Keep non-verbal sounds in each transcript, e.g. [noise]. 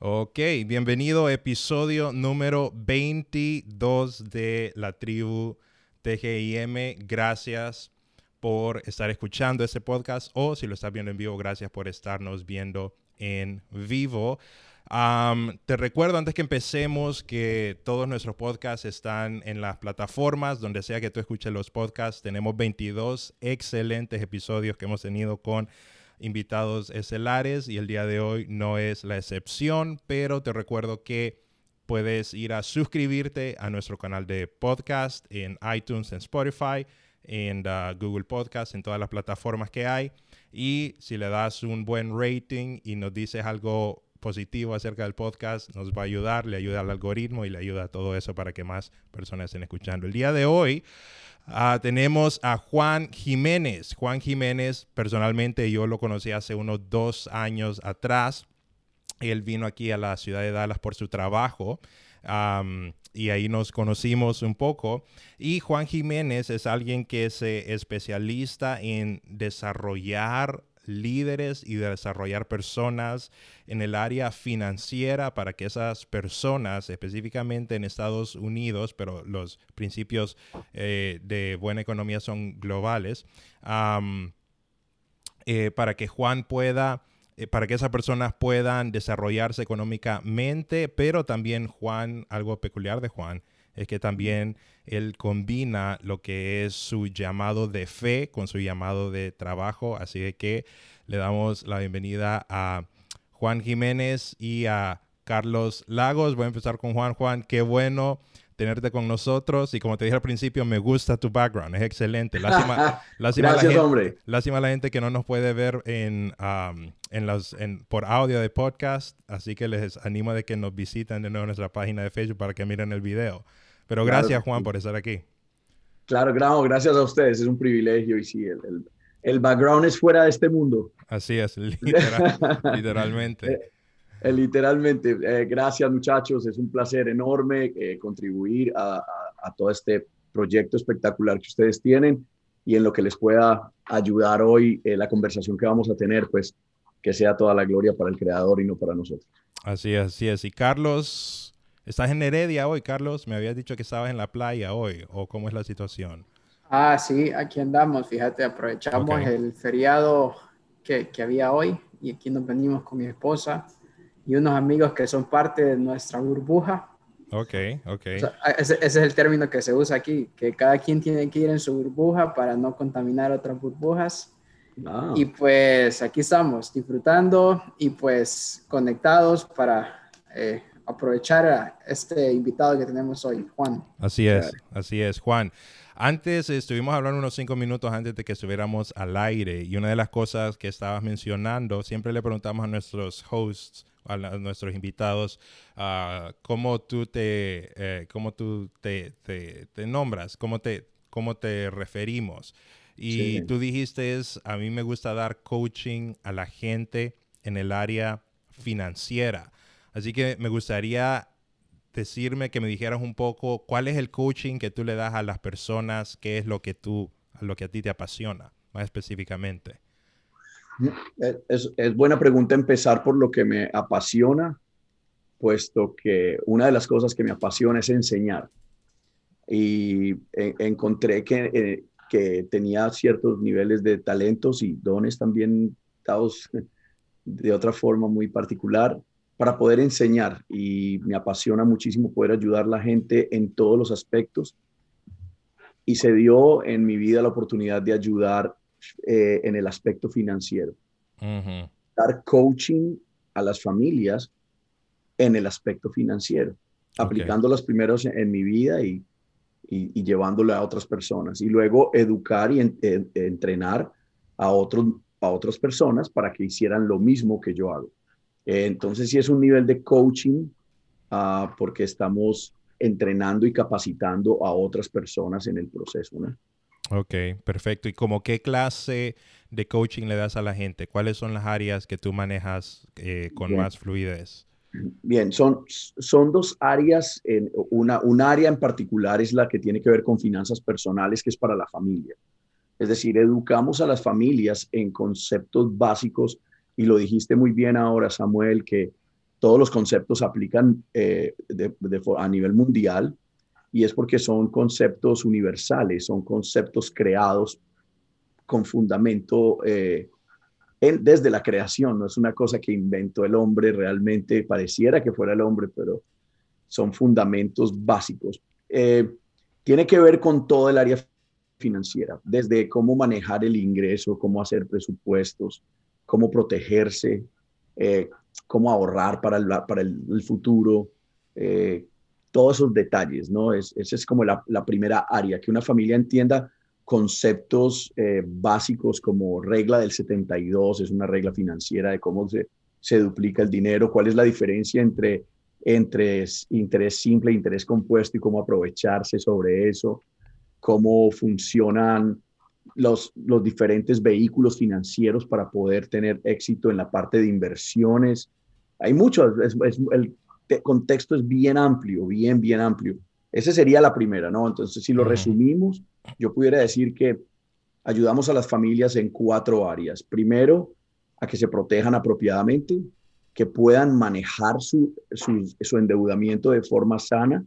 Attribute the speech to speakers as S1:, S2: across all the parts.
S1: Ok, bienvenido episodio número 22 de la tribu TGIM. Gracias por estar escuchando este podcast o si lo estás viendo en vivo, gracias por estarnos viendo en vivo. te recuerdo antes que empecemos que todos nuestros podcasts están en las plataformas, donde sea que tú escuches los podcasts. Tenemos 22 excelentes episodios que hemos tenido con invitados estelares y el día de hoy no es la excepción, pero te recuerdo que puedes ir a suscribirte a nuestro canal de podcast en iTunes, en Spotify, en uh, Google Podcast, en todas las plataformas que hay. Y si le das un buen rating y nos dices algo positivo acerca del podcast, nos va a ayudar, le ayuda al algoritmo y le ayuda a todo eso para que más personas estén escuchando. El día de hoy uh, tenemos a Juan Jiménez. Juan Jiménez, personalmente yo lo conocí hace unos dos años atrás. Él vino aquí a la ciudad de Dallas por su trabajo y ahí nos conocimos un poco. Y Juan Jiménez es alguien que es especialista en desarrollar líderes y desarrollar personas en el área financiera para que esas personas, específicamente en Estados Unidos, pero los principios eh, de buena economía son globales, eh, para que Juan pueda eh, para que esas personas puedan desarrollarse económicamente, pero también Juan, algo peculiar de Juan, es que también él combina lo que es su llamado de fe con su llamado de trabajo, así que le damos la bienvenida a Juan Jiménez y a Carlos Lagos. Voy a empezar con Juan. Juan, qué bueno tenerte con nosotros. Y como te dije al principio, me gusta tu background, es excelente. Lástima, [laughs] lástima,
S2: Gracias,
S1: la gente,
S2: hombre.
S1: lástima la gente que no nos puede ver en, um, en los, en, por audio de podcast, así que les animo de que nos visiten de nuevo en nuestra página de Facebook para que miren el video. Pero gracias,
S2: Claro.
S1: Juan, por estar aquí.
S2: Claro, no, gracias a ustedes, es un privilegio y sí, el, el- el background es fuera de este mundo.
S1: Así es, [laughs] [laughs] literal- literalmente.
S2: Eh, literalmente, eh, gracias muchachos, es un placer enorme eh, contribuir a, a- a todo este proyecto espectacular que ustedes tienen y en lo que les pueda ayudar hoy eh, la conversación que vamos a tener, pues que sea toda la gloria para el creador y no para nosotros.
S1: Así es, así es. Y Carlos, ¿estás en Heredia hoy, Carlos? Me habías dicho que estabas en la playa hoy, ¿o cómo es la situación?
S3: Ah, sí, aquí andamos, fíjate, aprovechamos el feriado que, que había hoy y aquí nos venimos con mi esposa y unos amigos que son parte de nuestra burbuja.
S1: Ok, ok.
S3: O sea, ese, ese es el término que se usa aquí, que cada quien tiene que ir en su burbuja para no contaminar otras burbujas.
S2: Ah,
S3: Y pues aquí estamos disfrutando y pues conectados para eh, aprovechar a este invitado que tenemos hoy, Juan.
S1: Así es, así es, Juan. Antes estuvimos hablando unos cinco minutos antes de que estuviéramos al aire y una de las cosas que estabas mencionando, siempre le preguntamos a nuestros hosts, a, la- a nuestros invitados, ah, cómo tú te, eh, cómo tú te, te- te nombras, cómo te, cómo te referimos. Y
S2: Sí.
S1: tú dijiste, es, a mí me gusta dar coaching a la gente en el área financiera. Así que me gustaría decirme que me dijeras un poco cuál es el coaching que tú le das a las personas, qué es lo que tú, a lo que a ti te apasiona, más específicamente.
S2: Es, es- es buena pregunta empezar por lo que me apasiona, puesto que una de las cosas que me apasiona es enseñar. Y encontré que, eh, que tenía ciertos niveles de talentos y dones también dados [laughs] de otra forma muy particular para poder enseñar. Y me apasiona muchísimo poder ayudar a la gente en todos los aspectos. Y se dio en mi vida la oportunidad de ayudar eh, en el aspecto financiero
S1: Ujú.
S2: dar coaching a las familias en el aspecto financiero, aplicando los primeros en, mi vida y, y, y llevándolo a otras personas. Y luego educar y en- en- entrenar a, otros, a otras personas para que hicieran lo mismo que yo hago. Eh, entonces, sí es un nivel de coaching ah, porque estamos entrenando y capacitando a otras personas en el proceso. ¿no?
S1: Ok, perfecto. ¿Y como qué clase de coaching le das a la gente? ¿Cuáles son las áreas que tú manejas eh, con
S2: Bien.
S1: más fluidez?
S2: Bien, son, son dos áreas. En, una, un área en particular es la que tiene que ver con finanzas personales, que es para la familia. Es decir, educamos a las familias en conceptos básicos, y lo dijiste muy bien ahora, Samuel, que todos los conceptos aplican eh, a nivel mundial y es porque son conceptos universales, son conceptos creados con fundamento eh, desde la creación, no es una cosa que inventó el hombre, realmente pareciera que fuera el hombre, pero son fundamentos básicos. Eh, tiene que ver con todo el área financiera, desde cómo manejar el ingreso, cómo hacer presupuestos, cómo protegerse, eh, cómo ahorrar para el, para el, futuro, eh, todos esos detalles, ¿no? Es, esa es como la, la, primera área, que una familia entienda conceptos eh, básicos como regla del 72, es una regla financiera de cómo se, se duplica el dinero, cuál es la diferencia entre, entre interés simple interés compuesto y cómo aprovecharse sobre eso, cómo funcionan los, los diferentes vehículos financieros para poder tener éxito en la parte de inversiones. Hay muchos, el contexto es bien amplio, bien, bien amplio. Esa sería la primera, ¿no? Entonces, si lo resumimos, yo pudiera decir que ayudamos a las familias en cuatro áreas. Primero, a que se protejan apropiadamente, que puedan manejar su, su, endeudamiento de forma sana,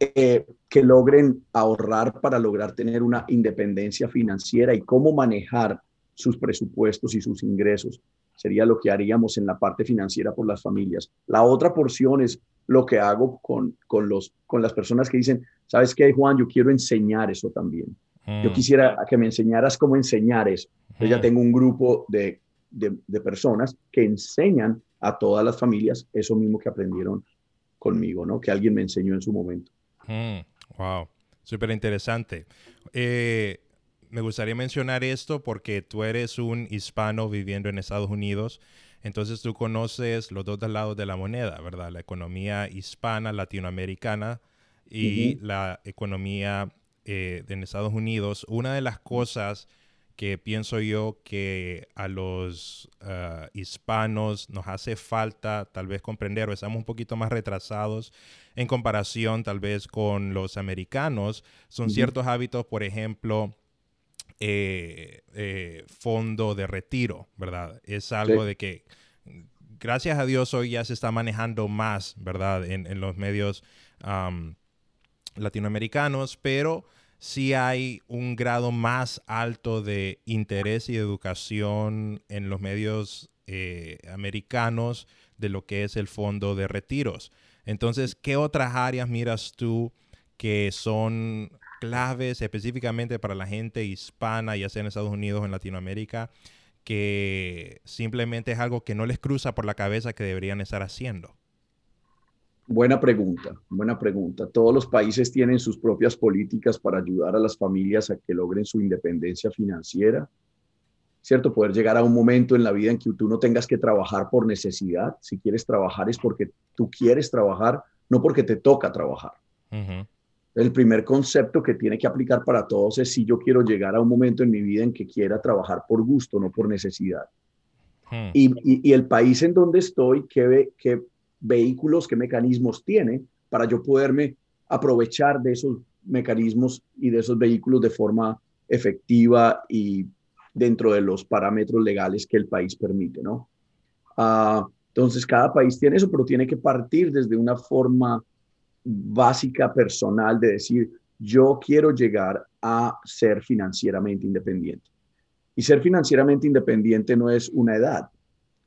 S2: eh, que logren ahorrar para lograr tener una independencia financiera y cómo manejar sus presupuestos y sus ingresos. Sería lo que haríamos en la parte financiera por las familias. La otra porción es lo que hago con, con, los, con las personas que dicen, ¿sabes qué, Juan? Yo quiero enseñar eso también. Yo mm. quisiera que me enseñaras cómo enseñar eso. Yo ya mm. tengo un grupo de, de, personas que enseñan a todas las familias eso mismo que aprendieron conmigo, ¿no? Que alguien me enseñó en su momento.
S1: Mm, wow, súper interesante. Eh, me gustaría mencionar esto porque tú eres un hispano viviendo en Estados Unidos, entonces tú conoces los dos lados de la moneda, ¿verdad? La economía hispana, latinoamericana y la economía eh, en Estados Unidos. Una de las cosas que pienso yo que a los ah, hispanos nos hace falta tal vez comprender o estamos un poquito más retrasados en comparación tal vez con los americanos son ciertos hábitos, por ejemplo, eh, eh, fondo de retiro, ¿verdad? Es algo de que gracias a Dios hoy ya se está manejando más, ¿verdad? En, los medios latinoamericanos, pero sí hay un grado más alto de interés y educación en los medios eh, americanos de lo que es el fondo de retiros. Entonces, ¿qué otras áreas miras tú que son claves específicamente para la gente hispana, ya sea en Estados Unidos o en Latinoamérica, que simplemente es algo que no les cruza por la cabeza que deberían estar haciendo?
S2: Buena pregunta, buena pregunta. Todos los países tienen sus propias políticas para ayudar a las familias a que logren su independencia financiera. ¿Cierto? Poder llegar a un momento en la vida en que tú no tengas que trabajar por necesidad. Si quieres trabajar es porque tú quieres trabajar, no porque te toca trabajar. El primer concepto que tiene que aplicar para todos es si yo quiero llegar a un momento en mi vida en que quiera trabajar por gusto, no por necesidad. Hmm. Y, el país en donde estoy, ¿qué, qué vehículos, qué mecanismos tiene para yo poderme aprovechar de esos mecanismos y de esos vehículos de forma efectiva y dentro de los parámetros legales que el país permite, ¿no? Ah, entonces, cada país tiene eso, pero tiene que partir desde una forma básica personal de decir, yo quiero llegar a ser financieramente independiente. Y ser financieramente independiente no es una edad,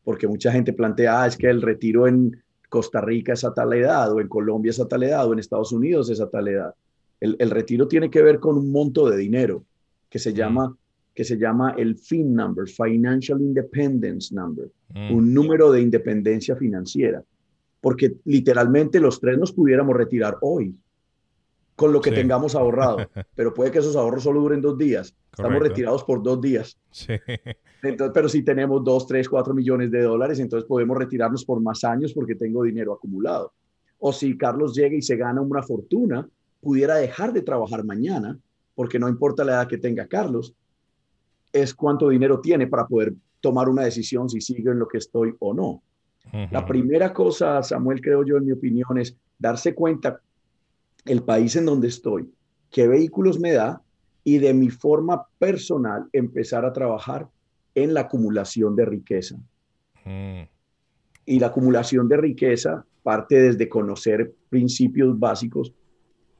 S2: porque mucha gente plantea, ah, es que el retiro en Costa Rica es a tal edad, o en Colombia es a tal edad, o en Estados Unidos es a tal edad. El, retiro tiene que ver con un monto de dinero que se llama, que se llama el FIN number, Financial Independence Number, mm. un número de independencia financiera, porque literalmente los tres nos pudiéramos retirar hoy con lo que tengamos ahorrado, [laughs] pero puede que esos ahorros solo duren dos días. Estamos retirados por dos días. Sí. [laughs] Entonces, pero si tenemos dos, tres, cuatro millones de dólares, entonces podemos retirarnos por más años porque tengo dinero acumulado. O si Carlos llega y se gana una fortuna, pudiera dejar de trabajar mañana, porque no importa la edad que tenga Carlos, es cuánto dinero tiene para poder tomar una decisión si sigue en lo que estoy o no. La primera cosa, Samuel, creo yo, en mi opinión, es darse cuenta el país en donde estoy, qué vehículos me da y de mi forma personal empezar a trabajar en la acumulación de riqueza. Mm. y la acumulación de riqueza parte desde conocer principios básicos.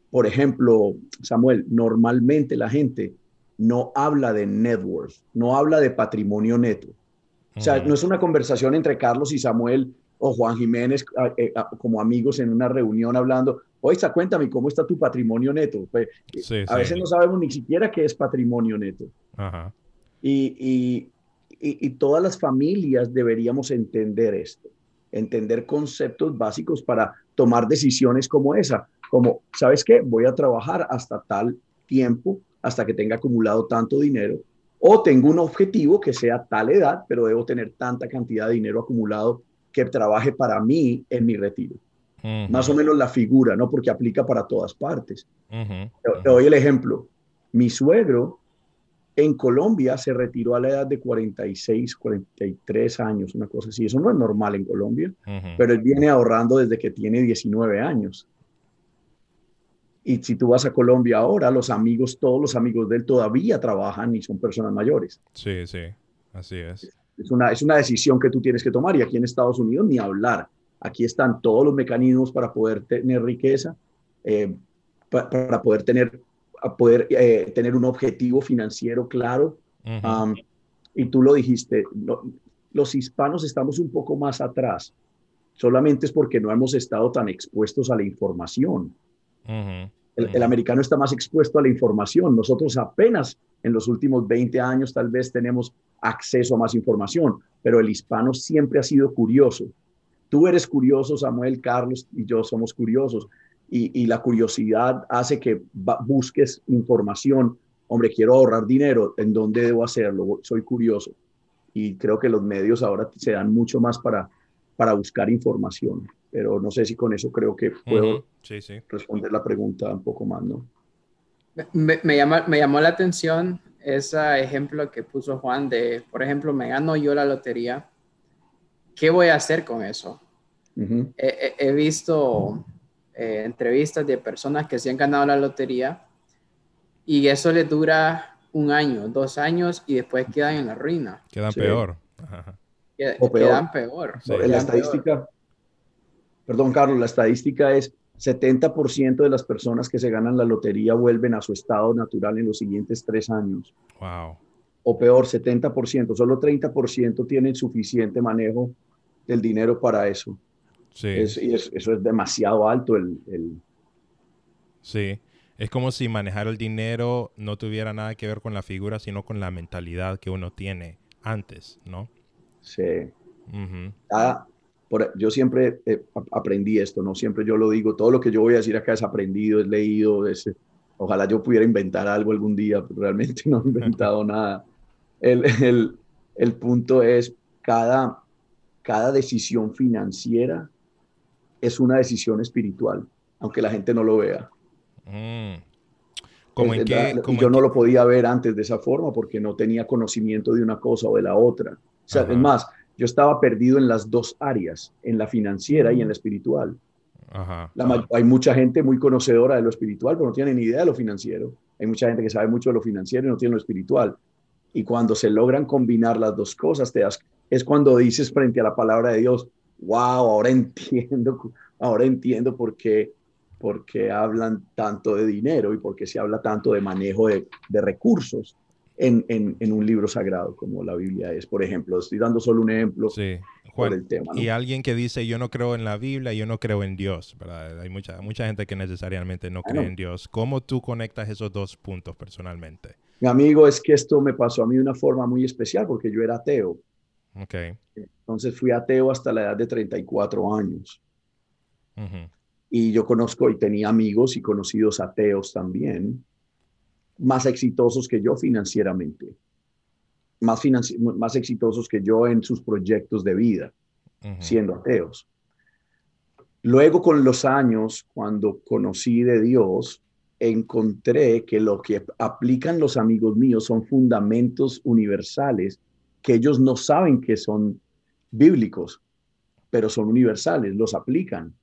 S2: Por ejemplo, Samuel, normalmente la gente no habla de net worth, no habla de patrimonio neto. O sea, no es una conversación entre Carlos y Samuel o Juan Jiménez eh, como amigos en una reunión hablando, oye, cuéntame, ¿cómo está tu patrimonio neto? Pues, a veces no sabemos ni siquiera qué es patrimonio neto. Y, y, todas las familias deberíamos entender esto, entender conceptos básicos para tomar decisiones como esa, como, ¿sabes qué? Voy a trabajar hasta tal tiempo, hasta que tenga acumulado tanto dinero, o tengo un objetivo que sea tal edad, pero debo tener tanta cantidad de dinero acumulado que trabaje para mí en mi retiro. Más o menos la figura, ¿no? Porque aplica para todas partes. te, doy el ejemplo. Mi suegro en Colombia se retiró a la edad de 46, 43 años, una cosa así. Eso no es normal en Colombia, pero él viene ahorrando desde que tiene 19 años. Y si tú vas a Colombia ahora, los amigos, todos los amigos de él todavía trabajan y son personas mayores.
S1: Sí, sí, así es.
S2: Es una, es una decisión que tú tienes que tomar y aquí en Estados Unidos ni hablar. Aquí están todos los mecanismos para poder tener riqueza, eh, para poder tener a poder eh, tener un objetivo financiero claro. y tú lo dijiste, los hispanos estamos un poco más atrás, solamente es porque no hemos estado tan expuestos a la información. el, americano está más expuesto a la información. Nosotros apenas en los últimos 20 años tal vez tenemos acceso a más información, pero el hispano siempre ha sido curioso. Tú eres curioso, Samuel, Carlos y yo somos curiosos y, la curiosidad hace que busques información. Hombre, quiero ahorrar dinero, ¿en dónde debo hacerlo? Soy curioso. Y creo que los medios ahora se dan mucho más para, para buscar información. Pero no sé si con eso creo que puedo responder la pregunta un poco más, ¿no?
S3: Me, me, llama, me llamó la atención ese ejemplo que puso Juan de, por ejemplo, me gano yo la lotería, ¿qué voy a hacer con eso? he, visto eh, entrevistas de personas que se han ganado la lotería y eso les dura un año, dos años y después quedan en la ruina.
S1: Quedan peor.
S3: Quedan peor.
S2: la estadística, perdón Carlos, la estadística es 70% de las personas que se ganan la lotería vuelven a su estado natural en los siguientes tres años.
S1: Wow.
S2: O peor, 70%, solo 30% tienen suficiente manejo del dinero para eso. Sí. y eso es demasiado alto el,
S1: Sí, es como si manejar el dinero no tuviera nada que ver con la figura, sino con la mentalidad que uno tiene antes, ¿no?
S2: Sí. ah, por, yo siempre eh, aprendí esto, ¿no? Siempre yo lo digo, todo lo que yo voy a decir acá es aprendido, es leído, es, ojalá yo pudiera inventar algo algún día, pero realmente [laughs] no he inventado nada. El, el, el punto es, cada, cada decisión financiera es una decisión espiritual, aunque la gente no lo vea. Mm.
S1: ¿Cómo en qué,
S2: yo no lo podía ver antes de esa forma porque no tenía conocimiento de una cosa o de la otra. O sea, es más, yo estaba perdido en las dos áreas, en la financiera y en la espiritual. hay mucha gente muy conocedora de lo espiritual, pero no tiene ni idea de lo financiero. Hay mucha gente que sabe mucho de lo financiero y no tiene lo espiritual. Y cuando se logran combinar las dos cosas, te das, es cuando dices frente a la palabra de Dios, wow, ahora entiendo, ahora entiendo por qué, por qué hablan tanto de dinero y por qué se habla tanto de manejo de, de recursos en, en, en, un libro sagrado como la Biblia es. Por ejemplo, estoy dando solo un ejemplo
S1: sí. Juan, el tema. Y alguien que dice, yo no creo en la Biblia, yo no creo en Dios, ¿verdad? Hay mucha, mucha gente que necesariamente no cree en Dios. ¿Cómo tú conectas esos dos puntos personalmente?
S2: Mi amigo, es que esto me pasó a mí de una forma muy especial porque yo era ateo.
S1: Okay.
S2: Entonces fui ateo hasta la edad de 34 años. Y yo conozco y tenía amigos y conocidos ateos también, más exitosos que yo financieramente, más, más exitosos que yo en sus proyectos de vida, siendo ateos. Luego con los años, cuando conocí de Dios, encontré que lo que aplican los amigos míos son fundamentos universales que ellos no saben que son bíblicos, pero son universales, los aplican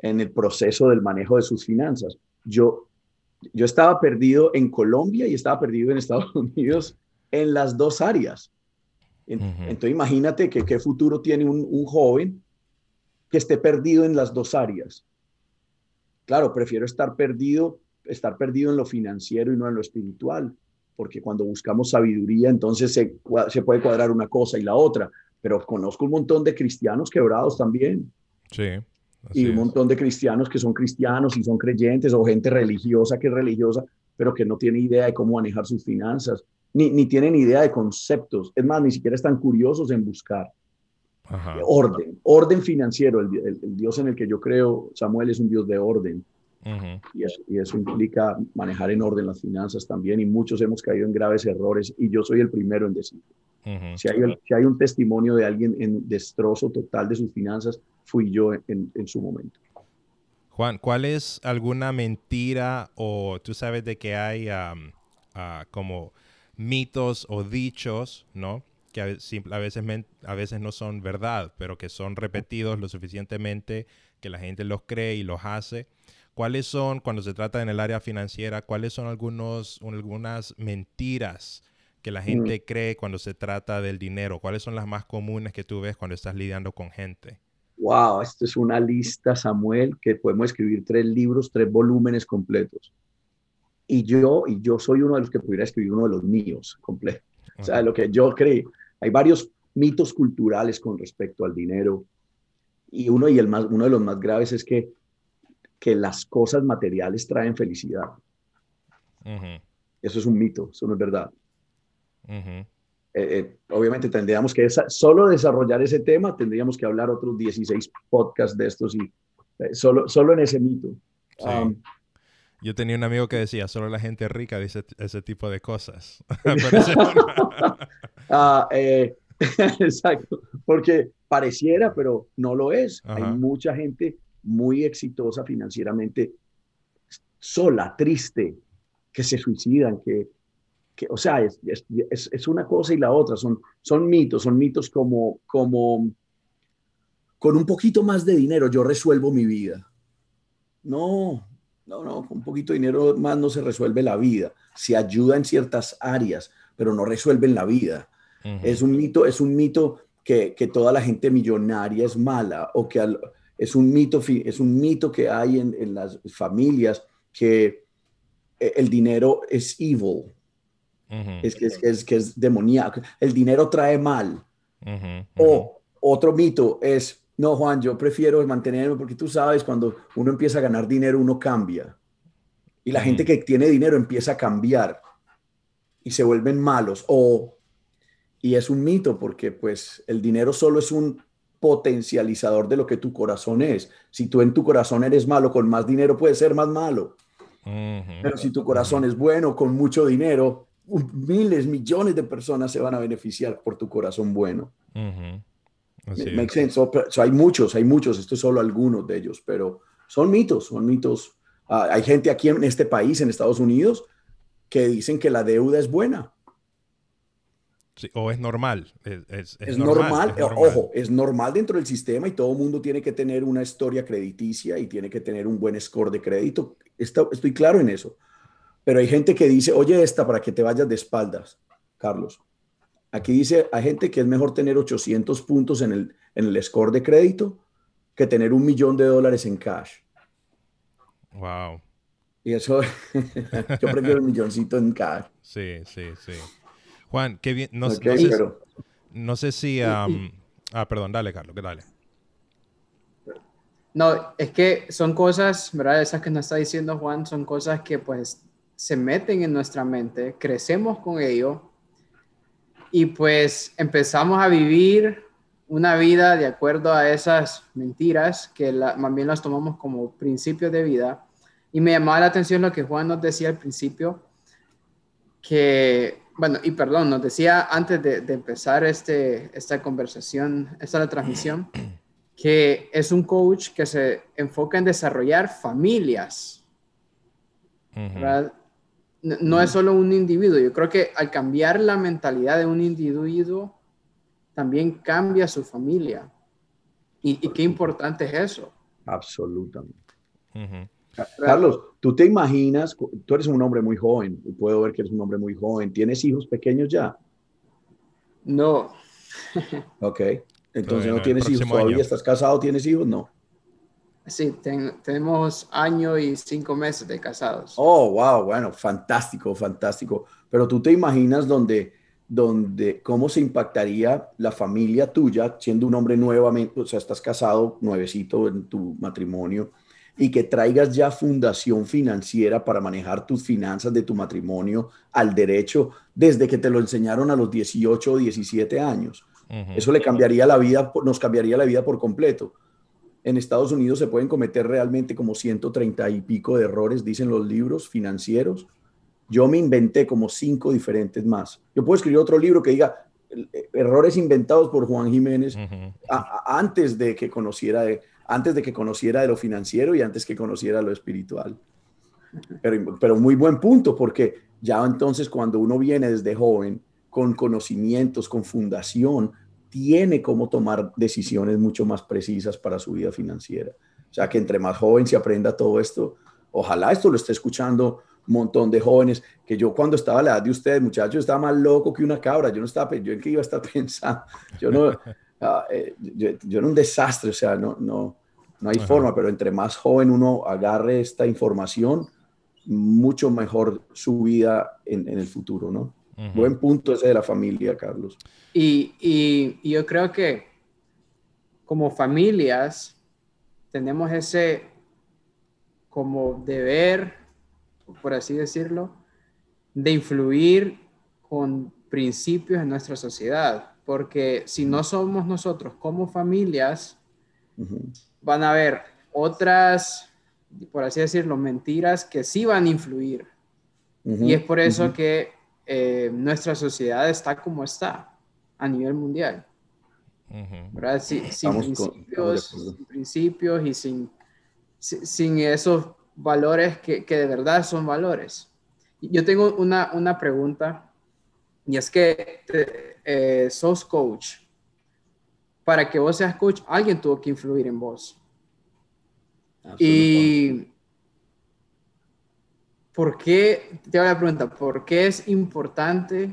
S2: en el proceso del manejo de sus finanzas. Yo, yo estaba perdido en Colombia y estaba perdido en Estados [laughs] Unidos en las dos áreas. Entonces imagínate que qué futuro tiene un, joven que esté perdido en las dos áreas. Claro, prefiero estar perdido, estar perdido en lo financiero y no en lo espiritual, porque cuando buscamos sabiduría, entonces se, se puede cuadrar una cosa y la otra. Pero conozco un montón de cristianos quebrados también.
S1: Sí.
S2: Y un montón de cristianos que son cristianos y son creyentes o gente religiosa que es religiosa, pero que no tiene idea de cómo manejar sus finanzas, ni, ni tienen idea de conceptos. Es más, ni siquiera están curiosos en buscar. Orden, orden financiero. El, Dios en el que yo creo, Samuel, es un Dios de orden. Y, eso, y, eso, implica manejar en orden las finanzas también. Y muchos hemos caído en graves errores y yo soy el primero en decirlo. si, hay, si, hay, un testimonio de alguien en destrozo total de sus finanzas, fui yo en, en su momento.
S1: Juan, ¿cuál es alguna mentira o tú sabes de que hay ah, como mitos o dichos, ¿no? que a veces, a veces no son verdad, pero que son repetidos lo suficientemente que la gente los cree y los hace. ¿Cuáles son, cuando se trata en el área financiera, cuáles son algunos, algunas mentiras que la gente cree cuando se trata del dinero? ¿Cuáles son las más comunes que tú ves cuando estás lidiando con gente?
S2: Wow, esto es una lista, Samuel, que podemos escribir tres libros, tres volúmenes completos. Y yo, y yo soy uno de los que pudiera escribir uno de los míos completo. O sea, lo que yo creo. Hay varios mitos culturales con respecto al dinero y uno, y el más, uno de los más graves es que, que las cosas materiales traen felicidad. Eso es un mito, eso no es verdad. Eh, eh, obviamente tendríamos que solo desarrollar ese tema, tendríamos que hablar otros 16 podcasts de estos y eh, solo, solo en ese mito. Um,
S1: yo tenía un amigo que decía, solo la gente rica dice ese tipo de cosas. [laughs] [laughs]
S2: Ah, eh, [laughs] exacto, porque pareciera, pero no lo es. Hay mucha gente muy exitosa financieramente, sola, triste, que se suicidan, que, que o sea, es, es, es, una cosa y la otra, son, son mitos, son mitos como, como, con un poquito más de dinero yo resuelvo mi vida. No, no, no, con un poquito de dinero más no se resuelve la vida. Se ayuda en ciertas áreas, pero no resuelven la vida. Es un mito, es un mito que, toda la gente millonaria es mala o que es, un mito, es un mito que hay en, las familias que e, el dinero es evil, es, que, es, que es demoníaco, el dinero trae mal. O otro mito es, no, Juan, yo prefiero mantenerme porque tú sabes, cuando uno empieza a ganar dinero, uno cambia. Y la gente que tiene dinero empieza a cambiar y se vuelven malos. O, y es un mito porque pues el dinero solo es un potencializador de lo que tu corazón es. Si tú en tu corazón eres malo, con más dinero puedes ser más malo. Pero si tu corazón es bueno, con mucho dinero, miles, millones de personas se van a beneficiar por tu corazón bueno hay muchos, hay muchos, esto es solo algunos de ellos, pero son mitos, son mitos. Ah, hay gente aquí en este país, en Estados Unidos, que dicen que la deuda es buena.
S1: O es normal.
S2: Es, normal, ojo, es normal dentro del sistema y todo el mundo tiene que tener una historia crediticia y tiene que tener un buen score de crédito. estoy claro en eso. Pero hay gente que dice, oye, esta para que te vayas de espaldas, Carlos. Aquí dice, hay gente que es mejor tener 800 puntos en el, en el score de crédito que tener un millón de dólares en cash.
S1: Wow.
S2: Y eso, [laughs] yo prefiero un milloncito en cash.
S1: Sí, sí, sí. Juan, qué bien. No, no, sé, si... ah, perdón, dale, Carlos, que dale.
S3: No, es que son cosas, ¿verdad? Esas que nos está diciendo Juan, son cosas que pues se meten en nuestra mente, crecemos con ello y pues empezamos a vivir una vida de acuerdo a esas mentiras que más bien las tomamos como principios de vida. Y me llamaba la atención lo que Juan nos decía al principio, que, bueno, y perdón, nos decía antes de, empezar este, esta conversación, esta la transmisión, que es un coach que se enfoca en desarrollar familias. ¿verdad? no, es solo un individuo. Yo creo que al cambiar la mentalidad de un individuo, también cambia su familia. Y, qué importante es eso.
S2: Absolutamente. Carlos, tú te imaginas, tú eres un hombre muy joven, y puedo ver que eres un hombre muy joven. ¿Tienes hijos pequeños ya?
S3: No. [laughs]
S2: ok. Entonces no tienes hijos, todavía estás casado, tienes hijos, no.
S3: Sí, tenemos año y cinco meses de casados.
S2: Oh, wow, bueno, fantástico, fantástico. Pero tú te imaginas donde, donde, cómo se impactaría la familia tuya siendo un hombre nuevamente, o sea, estás casado, nuevecito en tu matrimonio, y que traigas ya fundación financiera para manejar tus finanzas de tu matrimonio al derecho desde que te lo enseñaron a los 18 o 17 años. Eso le cambiaría la vida, nos cambiaría la vida por completo. En Estados Unidos se pueden cometer realmente como 130 y pico de errores, dicen los libros financieros. Yo me inventé como cinco diferentes más. Yo puedo escribir otro libro que diga errores inventados por Juan Jiménez antes de que conociera de, antes de que conociera de lo financiero y antes que conociera lo espiritual. Pero, pero muy buen punto, porque ya entonces cuando uno viene desde joven con conocimientos, con fundación, tiene cómo tomar decisiones mucho más precisas para su vida financiera. O sea, que entre más joven se aprenda todo esto, ojalá esto lo esté escuchando un montón de jóvenes, que yo cuando estaba a la edad de ustedes, muchachos, estaba más loco que una cabra, yo no estaba, yo en qué iba a estar [laughs] pensando, yo no, ah, eh, yo, yo, era un desastre, o sea, no, no, no hay forma, pero entre más joven uno agarre esta información, mucho mejor su vida en, en el futuro, ¿no? Buen punto ese de la familia, Carlos.
S3: Y, y, yo creo que como familias tenemos ese como deber, por así decirlo, de influir con principios en nuestra sociedad, porque si no somos nosotros como familias, van a haber otras, por así decirlo, mentiras que sí van a influir. y es por eso que eh, nuestra sociedad está como está a nivel mundial. ¿verdad? sin, principios, principios, y sin, sin esos valores que, que, de verdad son valores. Yo tengo una, una pregunta y es que eh, sos coach. Para que vos seas coach, alguien tuvo que influir en vos. Y ¿por qué, te hago la pregunta, ¿por qué es importante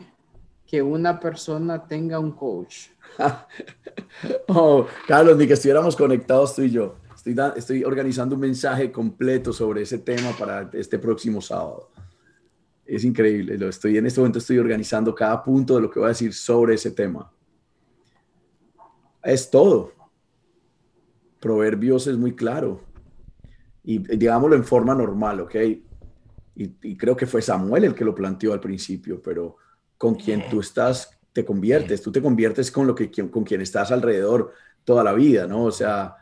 S3: que una persona tenga un coach? [laughs]
S2: oh, Carlos, ni que estuviéramos conectados tú y yo. Estoy, estoy organizando un mensaje completo sobre ese tema para este próximo sábado. Es increíble. Lo estoy, en este momento estoy organizando cada punto de lo que voy a decir sobre ese tema. Es todo. Proverbios es muy claro. Y digámoslo en forma normal, ¿ok? y, creo que fue Samuel el que lo planteó al principio, pero con quien tú estás, te conviertes, tú te conviertes con, lo que, con quien estás alrededor toda la vida, ¿no? O sea,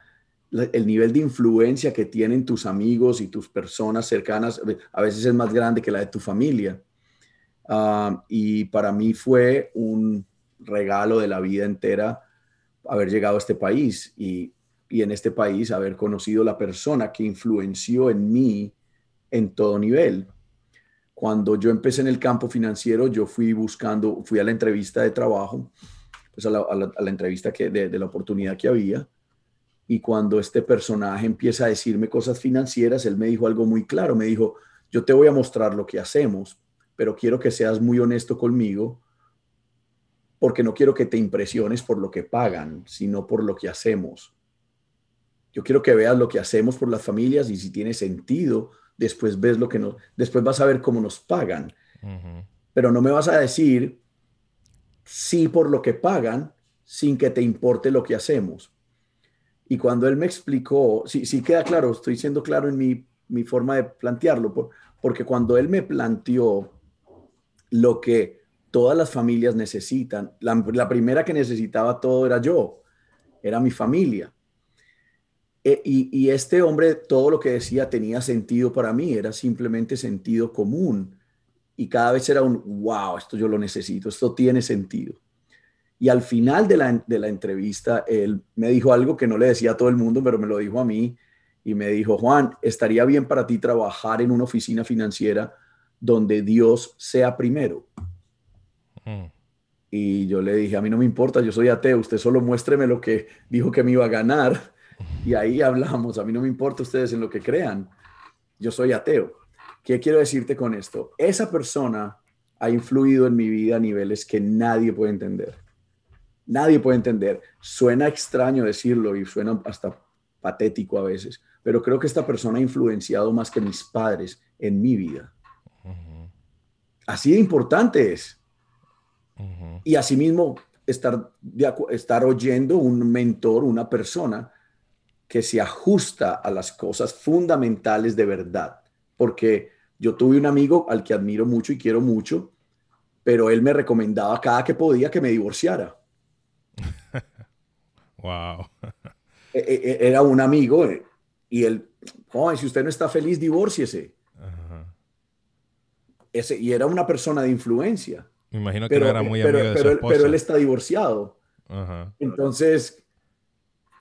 S2: el nivel de influencia que tienen tus amigos y tus personas cercanas a veces es más grande que la de tu familia. Ah, y para mí fue un regalo de la vida entera haber llegado a este país y, y en este país haber conocido la persona que influenció en mí en todo nivel. Cuando yo empecé en el campo financiero, yo fui buscando, fui a la entrevista de trabajo, pues a la, entrevista que, de, la oportunidad que había. Y cuando este personaje empieza a decirme cosas financieras, él me dijo algo muy claro. Me dijo, yo te voy a mostrar lo que hacemos, pero quiero que seas muy honesto conmigo porque no quiero que te impresiones por lo que pagan, sino por lo que hacemos. Yo quiero que veas lo que hacemos por las familias y si tiene sentido después ves lo que nos, después vas a ver cómo nos pagan. Pero no me vas a decir sí por lo que pagan sin que te importe lo que hacemos. Y cuando él me explicó, sí, sí queda claro, estoy siendo claro en mi, mi forma de plantearlo, porque cuando él me planteó lo que todas las familias necesitan, la, primera que necesitaba todo era yo, era mi familia. E, y, este hombre, todo lo que decía tenía sentido para mí, era simplemente sentido común. Y cada vez era un, wow, esto yo lo necesito, esto tiene sentido. Y al final de la, de la entrevista, él me dijo algo que no le decía a todo el mundo, pero me lo dijo a mí. Y me dijo, Juan, estaría bien para ti trabajar en una oficina financiera donde Dios sea primero. Mm. Y yo le dije, a mí no me importa, yo soy ateo, usted solo muéstreme lo que dijo que me iba a ganar y ahí hablamos, a mí no me importa ustedes en lo que crean, yo soy ateo. ¿Qué quiero decirte con esto? Esa persona ha influido en mi vida a niveles que nadie puede entender. nadie puede entender. Suena extraño decirlo y suena hasta patético a veces, pero creo que esta persona ha influenciado más que mis padres en mi vida. Así de importante es. Y asimismo, estar, estar oyendo un mentor, una persona que se ajusta a las cosas fundamentales de verdad. Porque yo tuve un amigo al que admiro mucho y quiero mucho, pero él me recomendaba cada que podía que me divorciara. [laughs]
S1: wow.
S2: E, e, e, era un amigo eh, y él, si usted no está feliz, divórciese. Ese, y era una persona de influencia.
S1: Me imagino que no era muy
S2: pero,
S1: amigo de
S2: pero,
S1: su
S2: pero, él está divorciado. Entonces,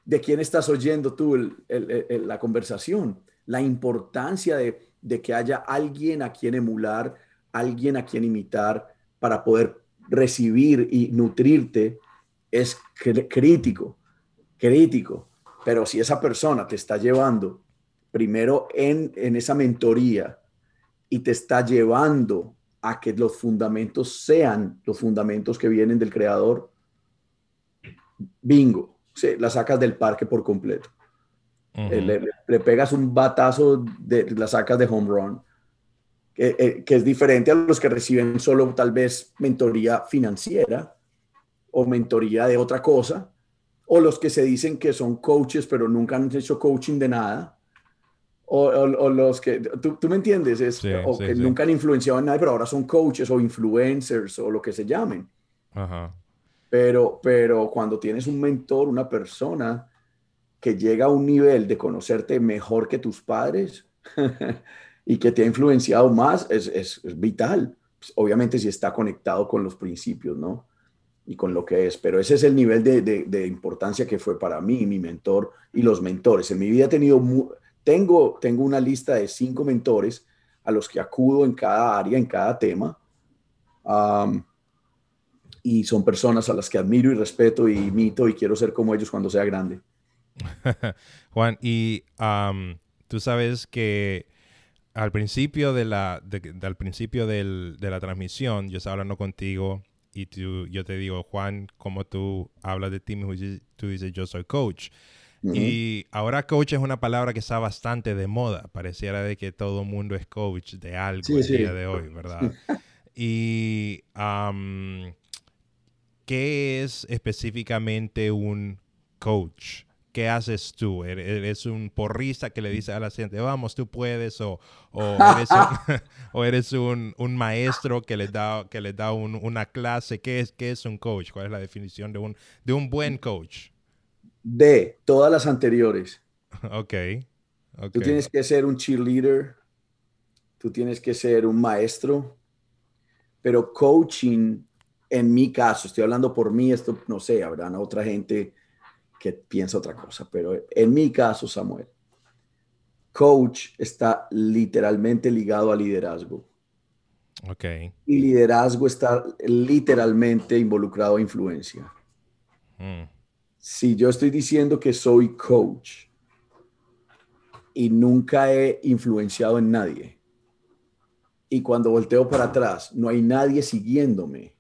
S2: ¿de quién estás oyendo tú la conversación? La importancia de, de que haya alguien a quien emular, alguien a quien imitar para poder recibir y nutrirte es crítico, crítico. Pero si esa persona te está llevando primero en, en esa mentoría y te está llevando a que los fundamentos sean los fundamentos que vienen del creador, bingo, se, la sacas del parque por completo. Eh, le, pegas un batazo, de, la sacas de home run, que, eh, que, es diferente a los que reciben solo tal vez mentoría financiera o mentoría de otra cosa, o los que se dicen que son coaches pero nunca han hecho coaching de nada, o, o, los que, tú, tú me entiendes, es, o que nunca han influenciado en nada, pero ahora son coaches o influencers o lo que se llamen. Pero, pero cuando tienes un mentor, una persona que llega a un nivel de conocerte mejor que tus padres [laughs] y que te ha influenciado más, es, es, vital. Pues, obviamente si está conectado con los principios, ¿no? Y con lo que es. Pero ese es el nivel de, de, importancia que fue para mí, mi mentor y los mentores. En mi vida he tenido, tengo, tengo una lista de cinco mentores a los que acudo en cada área, en cada tema. y son personas a las que admiro y respeto y imito y quiero ser como ellos cuando sea grande. [laughs]
S1: Juan, y tú sabes que al principio de la, al principio de la transmisión, yo estaba hablando contigo y tú, yo te digo, Juan, como tú hablas de ti, tú dices, yo soy coach. Y ahora coach es una palabra que está bastante de moda. Pareciera de que todo el mundo es coach de algo el día de hoy, ¿verdad? y ¿qué es específicamente un coach? ¿qué haces tú? ¿Er-, ¿Eres un porrista que le dice a la gente, vamos, tú puedes? ¿O, eres, [laughs] [laughs] un, maestro que les da, que les da una clase? ¿Qué es, ¿Qué es un coach? ¿Cuál es la definición de un, de un buen coach?
S2: De todas las anteriores. [laughs]
S1: ok.
S2: Tú tienes que ser un cheerleader, tú tienes que ser un maestro, pero coaching, en mi caso, estoy hablando por mí, esto no sé, habrán otra gente que piensa otra cosa, pero en mi caso, Samuel, coach está literalmente ligado a liderazgo.
S1: Ok.
S2: Y liderazgo está literalmente involucrado a influencia. Mm. Si yo estoy diciendo que soy coach y nunca he influenciado en nadie, y cuando volteo para atrás no hay nadie siguiéndome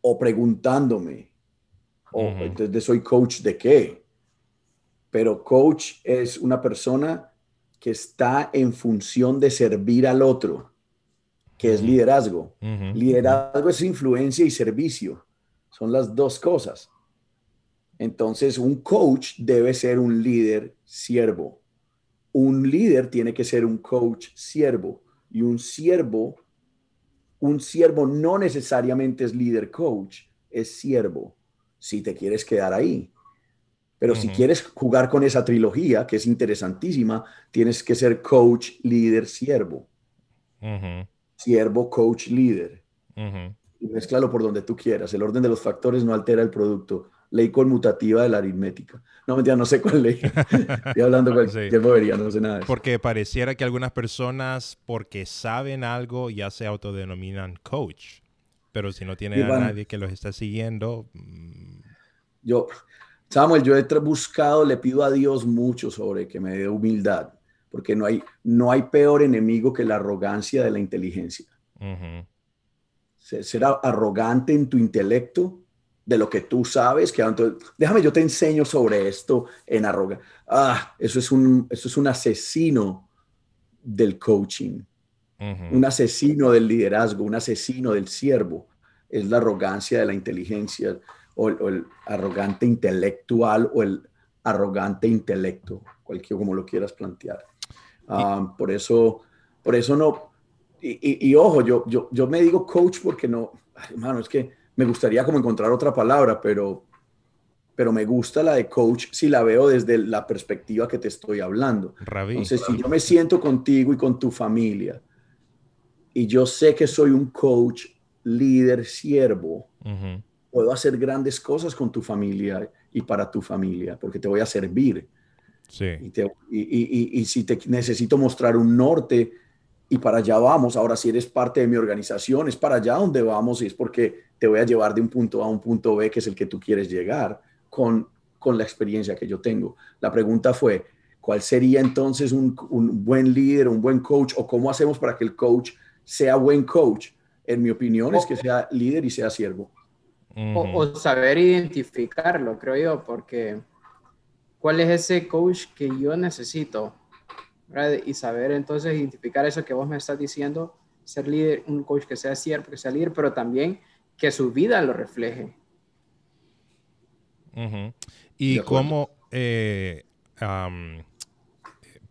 S2: o preguntándome entonces soy coach de qué. Pero coach es una persona que está en función de servir al otro, que es liderazgo. Liderazgo es influencia y servicio. Son las dos cosas. Entonces, un coach debe ser un líder siervo. Un líder tiene que ser un coach siervo. Y un siervo, un siervo no necesariamente es líder coach, es siervo si te quieres quedar ahí. Pero si quieres jugar con esa trilogía, que es interesantísima, tienes que ser coach, líder, siervo. Siervo, coach, líder. Y mezclalo por donde tú quieras. El orden de los factores no altera el producto. Ley conmutativa de la aritmética. No, mentira, no sé cuál ley. [laughs] Estoy hablando con sí. bobería, no sé nada.
S1: Porque pareciera que algunas personas, porque saben algo, ya se autodenominan coach. Pero si no tiene a nadie que los está siguiendo. Mm.
S2: Yo, Samuel, yo he buscado, le pido a Dios mucho sobre que me dé humildad, porque no hay, no hay peor enemigo que la arrogancia de la inteligencia. Ser arrogante en tu intelecto de lo que tú sabes, que déjame yo te enseño sobre esto en arroga. Ah, eso es un, eso es un asesino del coaching, un asesino del liderazgo, un asesino del siervo. Es la arrogancia de la inteligencia o el, arrogante intelectual o el arrogante intelecto, cualquier como lo quieras plantear. Ah, por eso, por eso no. Y, ojo, yo, yo, yo me digo coach porque no, hermano, es que me gustaría como encontrar otra palabra, pero, pero me gusta la de coach si la veo desde la perspectiva que te estoy hablando. Entonces, si yo me siento contigo y con tu familia y yo sé que soy un coach, líder, siervo, puedo hacer grandes cosas con tu familia y para tu familia, porque te voy a servir.
S1: Sí.
S2: Y, y, y, si te necesito mostrar un norte y para allá vamos, ahora si eres parte de mi organización, es para allá donde vamos y es porque te voy a llevar de un punto A a un punto B, que es el que tú quieres llegar, con, con la experiencia que yo tengo. La pregunta fue, ¿cuál sería entonces un, un buen líder, un buen coach, o cómo hacemos para que el coach sea buen coach? En mi opinión es que sea líder y sea siervo.
S3: o, saber identificarlo, creo yo, porque ¿cuál es ese coach que yo necesito? Y saber entonces identificar eso que vos me estás diciendo, ser líder, un coach que sea siervo, que sea líder, pero también que su vida lo refleje.
S1: Y cómo, eh,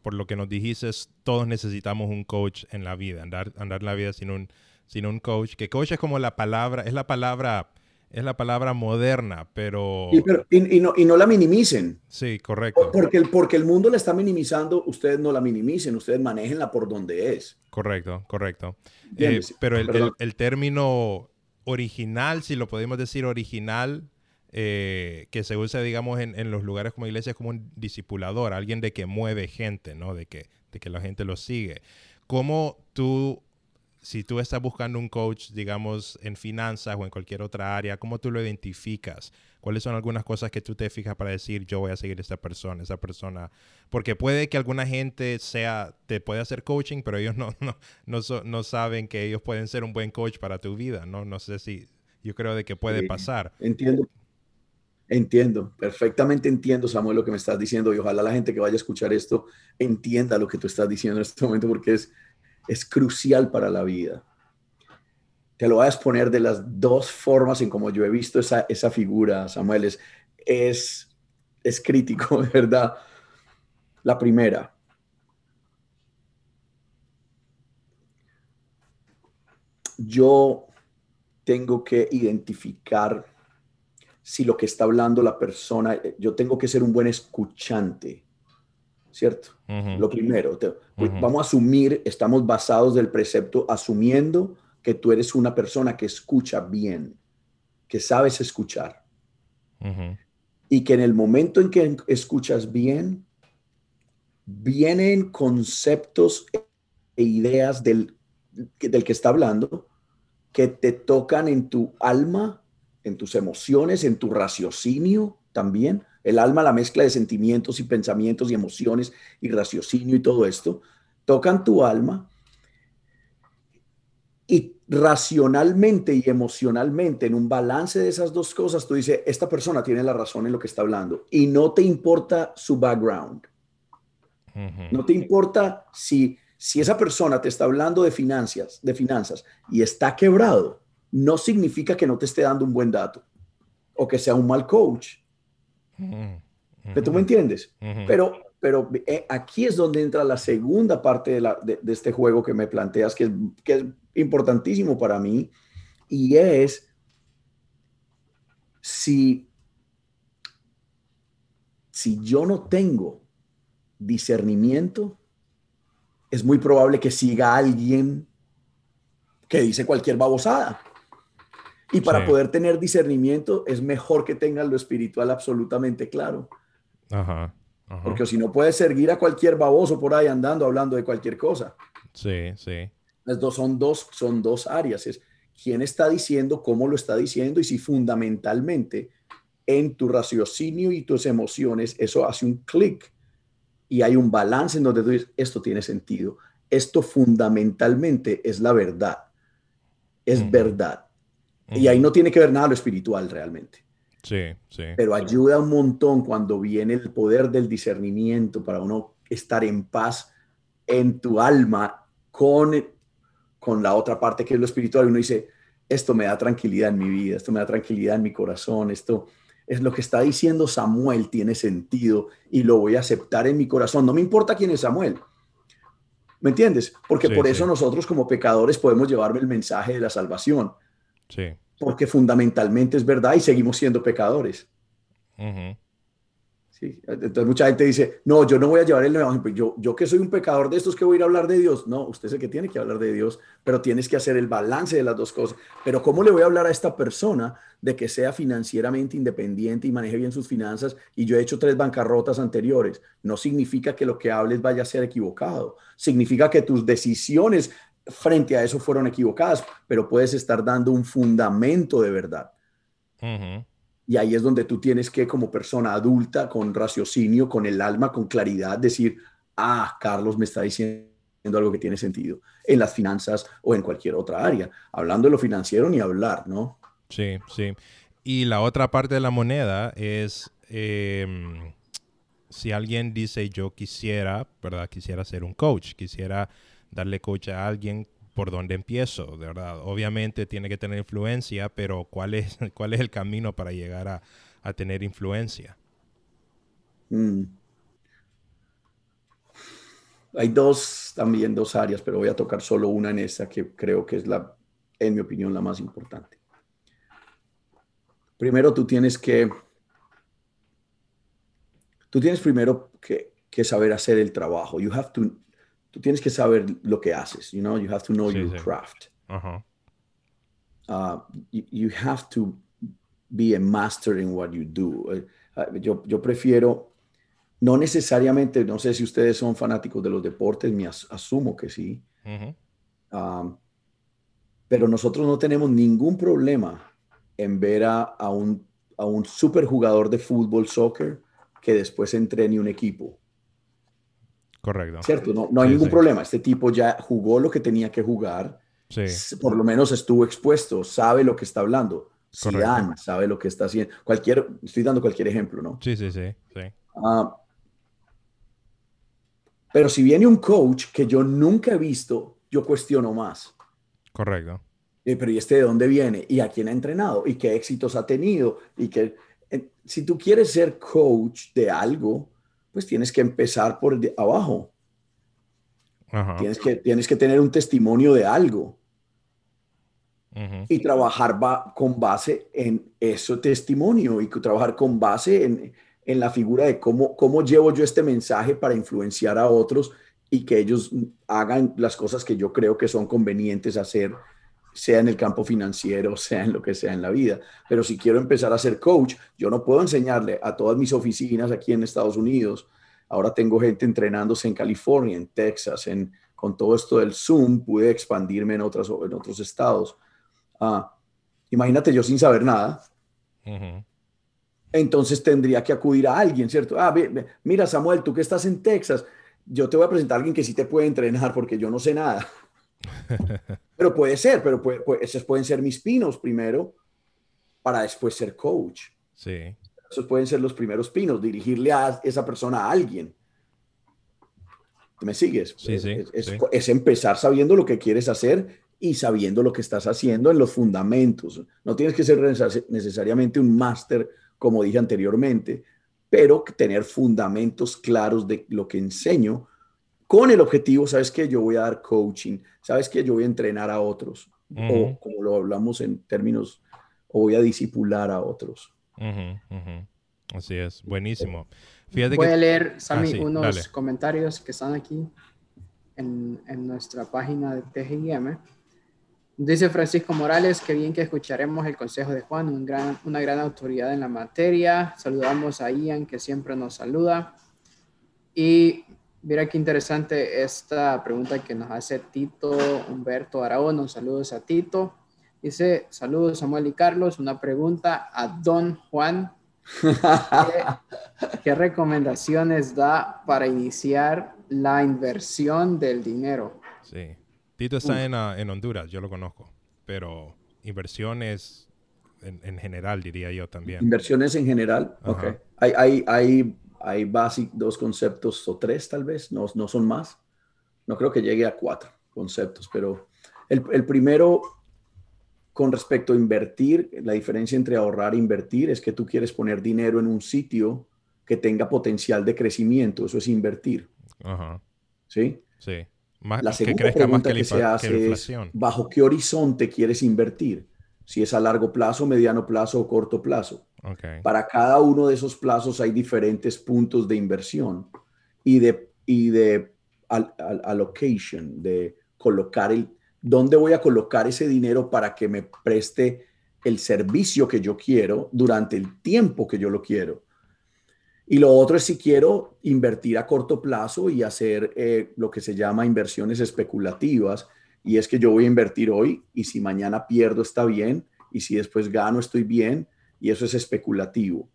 S1: por lo que nos dijiste, todos necesitamos un coach en la vida, andar, andar la vida sin un, sin un coach, que coach es como la palabra, es la palabra, es la palabra moderna, pero...
S2: Y, no, y no, la minimicen.
S1: Sí, correcto.
S2: Porque el, porque el mundo la está minimizando, ustedes no la minimicen, ustedes manejenla por donde es.
S1: Correcto, correcto. Eh, pero el, el, el, término original, si lo podemos decir original, eh, que se usa, digamos, en, los lugares como iglesias como un discipulador, alguien de que mueve gente, ¿no? De que, de que la gente lo sigue. ¿Cómo tú, si tú estás buscando un coach, digamos, en finanzas o en cualquier otra área, cómo tú lo identificas? ¿Cuáles son algunas cosas que tú te fijas para decir, yo voy a seguir a esta persona, esa persona? Porque puede que alguna gente sea, te puede hacer coaching, pero ellos [laughs] no, no, no, no saben que ellos pueden ser un buen coach para tu vida, ¿no? No sé si, yo creo de que puede pasar.
S2: Entiendo. Entiendo, perfectamente entiendo, Samuel, lo que me estás diciendo y ojalá la gente que vaya a escuchar esto entienda lo que tú estás diciendo en este momento porque es, es crucial para la vida te lo voy a exponer de las dos formas en como yo he visto esa, esa figura, Samuel. Es, es, es crítico, [laughs] de verdad. La primera. Yo tengo que identificar si lo que está hablando la persona, yo tengo que ser un buen escuchante, ¿cierto? Lo primero, vamos a asumir, estamos basados del precepto, asumiendo que tú eres una persona que escucha bien, que sabes escuchar. Y que en el momento en que escuchas bien, vienen conceptos e ideas del, del que está hablando que te tocan en tu alma, en tus emociones, en tu raciocinio también. El alma, la mezcla de sentimientos y pensamientos y emociones y raciocinio y todo esto, tocan tu alma y racionalmente y emocionalmente, en un balance de esas dos cosas, tú dices, esta persona tiene la razón en lo que está hablando y no te importa su background. No te importa si, si esa persona te está hablando de finanzas, de finanzas y está quebrado, no significa que no te esté dando un buen dato o que sea un mal coach. ¿Tú me entiendes? Pero pero eh, aquí es donde entra la segunda parte de, la, de, este juego que me planteas, que que es importantísimo para mí y es si, si yo no tengo discernimiento, es muy probable que siga alguien que dice cualquier babosada. Y para poder tener discernimiento es mejor que tengan lo espiritual absolutamente claro. Porque si no puedes seguir a cualquier baboso por ahí andando hablando de cualquier cosa.
S1: Sí, sí.
S2: Las dos son dos, son dos áreas. Es quién está diciendo, cómo lo está diciendo y si fundamentalmente en tu raciocinio y tus emociones eso hace un clic y hay un balance en donde tú dices, esto tiene sentido. Esto fundamentalmente es la verdad. Es verdad. Y ahí no tiene que ver nada lo espiritual realmente.
S1: Sí, sí.
S2: Pero ayuda un montón cuando viene el poder del discernimiento para uno estar en paz en tu alma con, con la otra parte que es lo espiritual. Uno dice, esto me da tranquilidad en mi vida, esto me da tranquilidad en mi corazón, esto es lo que está diciendo Samuel, tiene sentido y lo voy a aceptar en mi corazón. No me importa quién es Samuel. ¿Me entiendes? Porque por eso nosotros como pecadores podemos llevarme el mensaje de la salvación.
S1: Sí
S2: porque fundamentalmente es verdad y seguimos siendo pecadores. sí. Entonces mucha gente dice, no, yo no voy a llevar el evangelio, yo, yo que soy un pecador de estos que voy a ir a hablar de Dios. No, usted es el que tiene que hablar de Dios, pero tienes que hacer el balance de las dos cosas. Pero ¿cómo le voy a hablar a esta persona de que sea financieramente independiente y maneje bien sus finanzas? Y yo he hecho tres bancarrotas anteriores. No significa que lo que hables vaya a ser equivocado. Significa que tus decisiones frente a eso fueron equivocadas, pero puedes estar dando un fundamento de verdad. Y ahí es donde tú tienes que, como persona adulta, con raciocinio, con el alma, con claridad, decir, ah, Carlos me está diciendo algo que tiene sentido en las finanzas o en cualquier otra área. Hablando de lo financiero, ni hablar, ¿no?
S1: Sí, sí. Y la otra parte de la moneda es, em, si alguien dice, yo quisiera, ¿verdad? Quisiera ser un coach, quisiera darle coach a alguien, ¿por dónde empiezo? De verdad, obviamente tiene que tener influencia, pero ¿cuál es, [laughs] cuál es el camino para llegar a, tener influencia?
S2: Mm. Hay dos, también dos áreas, pero voy a tocar solo una en esa que creo que es la, en mi opinión, la más importante. Primero tú tienes que, tú tienes primero que, que saber hacer el trabajo. You have to tú tienes que saber lo que haces, you know, you have to know your craft. Uh, you, have to be a master in what you do. Eh, ah, yo, yo prefiero, no necesariamente, no sé si ustedes son fanáticos de los deportes, me asumo que sí, um, pero nosotros no tenemos ningún problema en ver a, a un, a un superjugador de fútbol, soccer, que después entrene un equipo.
S1: Correcto.
S2: ¿Cierto? No, no hay ningún problema. Este tipo ya jugó lo que tenía que jugar. Sí. Por lo menos estuvo expuesto, sabe lo que está hablando. Zidane sabe lo que está haciendo. Cualquier, estoy dando cualquier ejemplo, ¿no?
S1: Sí, sí, sí.
S2: Ah, pero si viene un coach que yo nunca he visto, yo cuestiono más.
S1: Correcto.
S2: pero ¿y este de dónde viene? ¿Y a quién ha entrenado? ¿Y qué éxitos ha tenido? Y que si tú quieres ser coach de algo, pues tienes que empezar por abajo. Tienes, que, tienes que tener un testimonio de algo. Y trabajar con base en ese testimonio y trabajar con base en, en, la figura de cómo, cómo llevo yo este mensaje para influenciar a otros y que ellos hagan las cosas que yo creo que son convenientes hacer, sea en el campo financiero, sea en lo que sea en la vida. Pero si quiero empezar a ser coach, yo no puedo enseñarle a todas mis oficinas aquí en Estados Unidos. Ahora tengo gente entrenándose en California, en Texas, en, con todo esto del Zoom, pude expandirme en, otras, en otros estados. Ah, imagínate yo sin saber nada. Entonces tendría que acudir a alguien, ¿cierto? Ah, mira Samuel, tú que estás en Texas, yo te voy a presentar a alguien que sí te puede entrenar porque yo no sé nada. Pero puede ser, pero esos pueden ser mis pinos primero para después ser coach.
S1: Sí.
S2: Esos pueden ser los primeros pinos, dirigirle a esa persona a alguien. ¿Me sigues?
S1: Sí, sí,
S2: es, empezar sabiendo lo que quieres hacer y sabiendo lo que estás haciendo en los fundamentos. No tienes que ser necesariamente un máster, como dije anteriormente, pero tener fundamentos claros de lo que enseño con el objetivo, sabes que yo voy a dar coaching, sabes que yo voy a entrenar a otros, o como lo hablamos en términos, o voy a disipular a otros.
S1: Así es, buenísimo.
S3: voy a leer, Sammy, ah, unos comentarios que están aquí en, en nuestra página de TGM. Dice Francisco Morales, que bien que escucharemos el consejo de Juan, un gran, una gran autoridad en la materia. Saludamos a Ian, que siempre nos saluda. Y Mira qué interesante esta pregunta que nos hace Tito Humberto Araón. Saludos a Tito. Dice, saludos Samuel y Carlos. Una pregunta a Don Juan. [laughs] ¿Qué, recomendaciones da para iniciar la inversión del dinero?
S1: Sí. Tito está en, ah, en, Honduras, yo lo conozco, pero inversión es, en, general, diría yo también.
S2: Inversiones en general, ok. Hay, hay, hay, hay dos conceptos o tres tal vez, no, no son más. No creo que llegue a cuatro conceptos, pero el, el primero con respecto a invertir, la diferencia entre ahorrar e invertir es que tú quieres poner dinero en un sitio que tenga potencial de crecimiento, eso es invertir. Ajá. ¿Sí?
S1: Sí.
S2: la segunda pregunta que, se hace es, ¿bajo qué horizonte quieres invertir? Si es a largo plazo, mediano plazo o corto plazo. Para cada uno de esos plazos hay diferentes puntos de inversión y de, y de allocation, de colocar el, dónde voy a colocar ese dinero para que me preste el servicio que yo quiero durante el tiempo que yo lo quiero. Y lo otro es si quiero invertir a corto plazo y hacer eh, lo que se llama inversiones especulativas. Y es que yo voy a invertir hoy y si mañana pierdo está bien y si después gano estoy bien y eso es especulativo.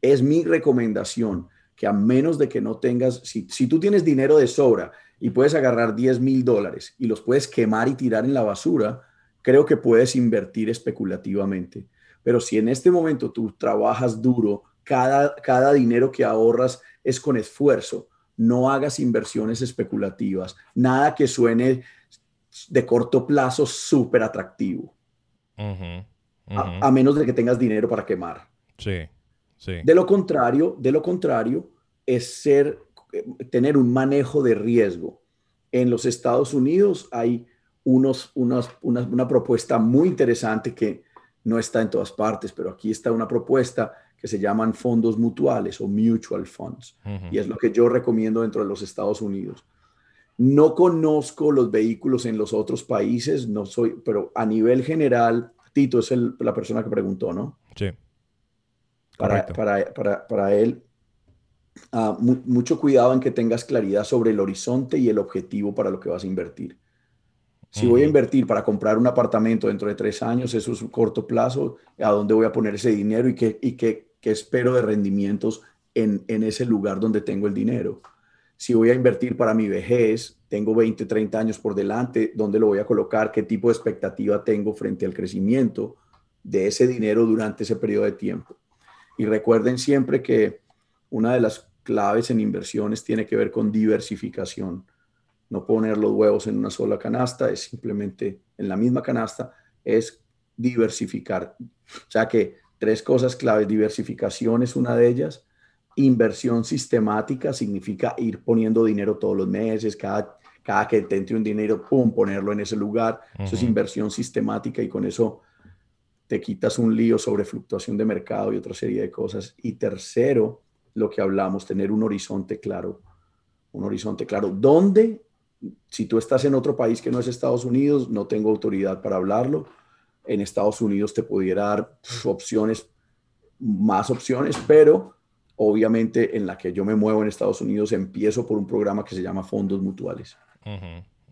S2: Es mi recomendación que a menos de que no tengas, si, si tú tienes dinero de sobra y puedes agarrar 10 mil dólares y los puedes quemar y tirar en la basura, creo que puedes invertir especulativamente. Pero si en este momento tú trabajas duro, cada, cada dinero que ahorras es con esfuerzo, no hagas inversiones especulativas, nada que suene de corto plazo súper atractivo. A, menos de que tengas dinero para quemar.
S1: Sí, sí.
S2: De lo contrario, de lo contrario, es ser, eh, tener un manejo de riesgo. En los Estados Unidos hay unos, unas, una propuesta muy interesante que no está en todas partes, pero aquí está una propuesta que se llaman fondos mutuales o mutual funds. Y es lo que yo recomiendo dentro de los Estados Unidos. No conozco los vehículos en los otros países, no soy, pero a nivel general, Tito es la persona que preguntó, ¿no?
S1: Sí.
S2: Para, para, para, para, él, uh, mucho cuidado en que tengas claridad sobre el horizonte y el objetivo para lo que vas a invertir. Si voy a invertir para comprar un apartamento dentro de tres años, eso es un corto plazo, ¿a dónde voy a poner ese dinero y qué, y qué, que espero de rendimientos en, ese lugar donde tengo el dinero. Si voy a invertir para mi vejez, tengo 20, 30 años por delante, ¿dónde lo voy a colocar? ¿Qué tipo de expectativa tengo frente al crecimiento de ese dinero durante ese periodo de tiempo? Y recuerden siempre que una de las claves en inversiones tiene que ver con diversificación. No poner los huevos en una sola canasta, es simplemente en la misma canasta, es diversificar. O sea que Tres cosas claves. Diversificación es una de ellas. Inversión sistemática significa ir poniendo dinero todos los meses, cada, cada que te entre un dinero, pum, ponerlo en ese lugar. Eso es inversión sistemática y con eso te quitas un lío sobre fluctuación de mercado y otra serie de cosas. Y tercero, lo que hablamos, tener un horizonte claro. Un horizonte claro. ¿Dónde? Si tú estás en otro país que no es Estados Unidos, no tengo autoridad para hablarlo en Estados Unidos te pudiera dar opciones, más opciones, pero obviamente en la que yo me muevo en Estados Unidos empiezo por un programa que se llama Fondos Mutuales.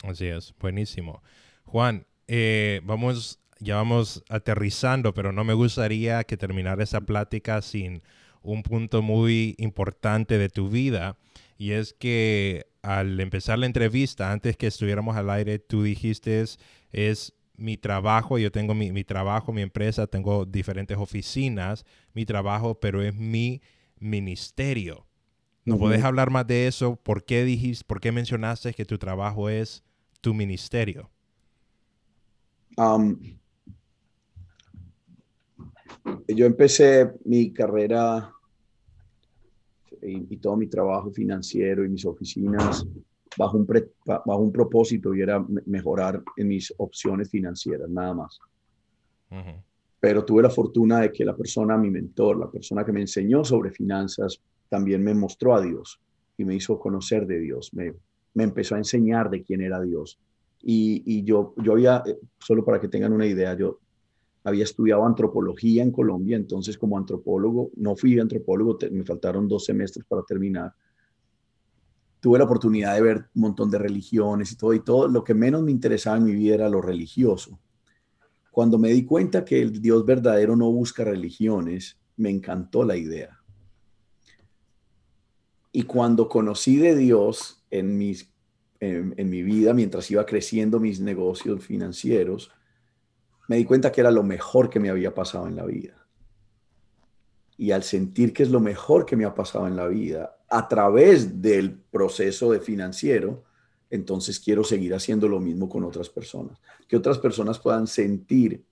S1: Así es, buenísimo. Juan, eh, vamos, ya vamos aterrizando, pero no me gustaría que terminara esa plática sin un punto muy importante de tu vida. Y es que al empezar la entrevista, antes que estuviéramos al aire, tú dijiste es mi trabajo, yo tengo mi, trabajo, mi empresa, tengo diferentes oficinas, mi trabajo, pero es mi ministerio. ¿No puedes hablar más de eso? ¿Por qué dijiste, por qué mencionaste que tu trabajo es tu ministerio?
S2: yo empecé mi carrera y, y, todo mi trabajo financiero y mis oficinas bajo un, bajo un propósito y era mejorar en mis opciones financieras, nada más. Pero tuve la fortuna de que la persona, mi mentor, la persona que me enseñó sobre finanzas, también me mostró a Dios y me hizo conocer de Dios, me, me empezó a enseñar de quién era Dios. Y, y yo, yo había, eh, solo para que tengan una idea, yo había estudiado antropología en Colombia, entonces como antropólogo, no fui antropólogo, me faltaron dos semestres para terminar tuve la oportunidad de ver un montón de religiones y todo, y todo, lo que menos me interesaba en mi vida era lo religioso. Cuando me di cuenta que el Dios verdadero no busca religiones, me encantó la idea. Y cuando conocí de Dios en, mis, en, mi vida, mientras iba creciendo mis negocios financieros, me di cuenta que era lo mejor que me había pasado en la vida. Y al sentir que es lo mejor que me ha pasado en la vida, a través del proceso de financiero, entonces quiero seguir haciendo lo mismo con otras personas. Que otras personas puedan sentir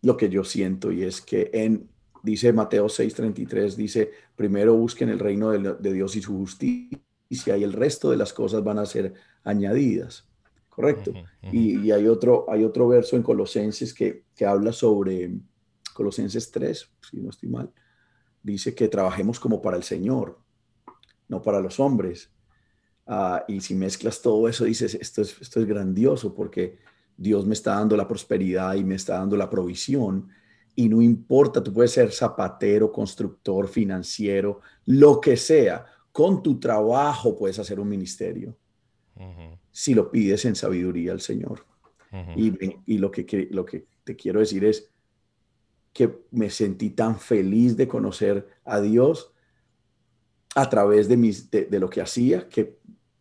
S2: lo que yo siento y es que en, dice Mateo 6:33, dice, primero busquen el reino de, Dios y su justicia y el resto de las cosas van a ser añadidas. Correcto. Y, hay, otro, hay otro verso en Colosenses que, que habla sobre, Colosenses 3, si no estoy mal, dice que trabajemos como para el Señor, no para los hombres. Ah, y si mezclas todo eso, dices, esto es, esto es grandioso porque Dios me está dando la prosperidad y me está dando la provisión. Y no importa, tú puedes ser zapatero, constructor, financiero, lo que sea. Con tu trabajo puedes hacer un ministerio. Si lo pides en sabiduría al Señor. y, y, lo, que, lo que te quiero decir es que me sentí tan feliz de conocer a Dios a través de, mis, de, de lo que hacía que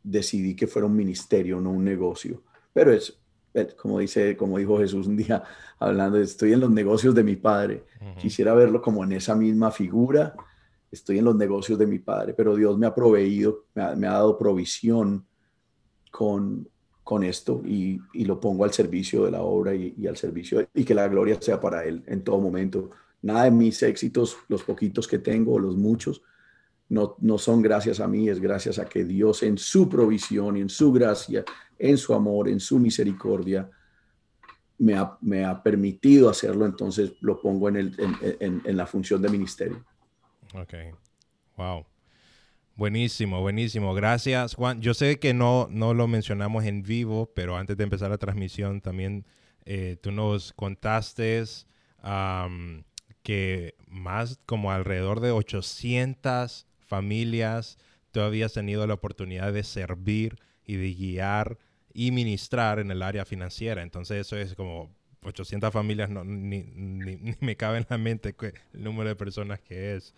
S2: decidí que fuera un ministerio, no un negocio. Pero es, como dice, como dijo Jesús un día [laughs] hablando, estoy en los negocios de mi padre. Quisiera verlo como en esa misma figura. Estoy en los negocios de mi padre, pero Dios me ha proveído, me ha, dado provisión con, con esto y, lo pongo al servicio de la obra y, al servicio y que la gloria sea para Él en todo momento. Nada de mis éxitos, los poquitos que tengo, los muchos, no, no son gracias a mí, es gracias a que Dios en su provisión en su gracia en su amor, en su misericordia, me ha, me ha permitido hacerlo, entonces lo pongo en, el, en, la función de ministerio.
S1: Ok, wow. Buenísimo, buenísimo. Gracias, Juan. Yo sé que no, no lo mencionamos en vivo, pero antes de empezar la transmisión también eh, tú nos contaste que más como alrededor de 800 familias tú habías tenido la oportunidad de servir y de guiar y ministrar en el área financiera. Entonces eso es como 800 familias, no, ni, me cabe en la mente el número de personas que es.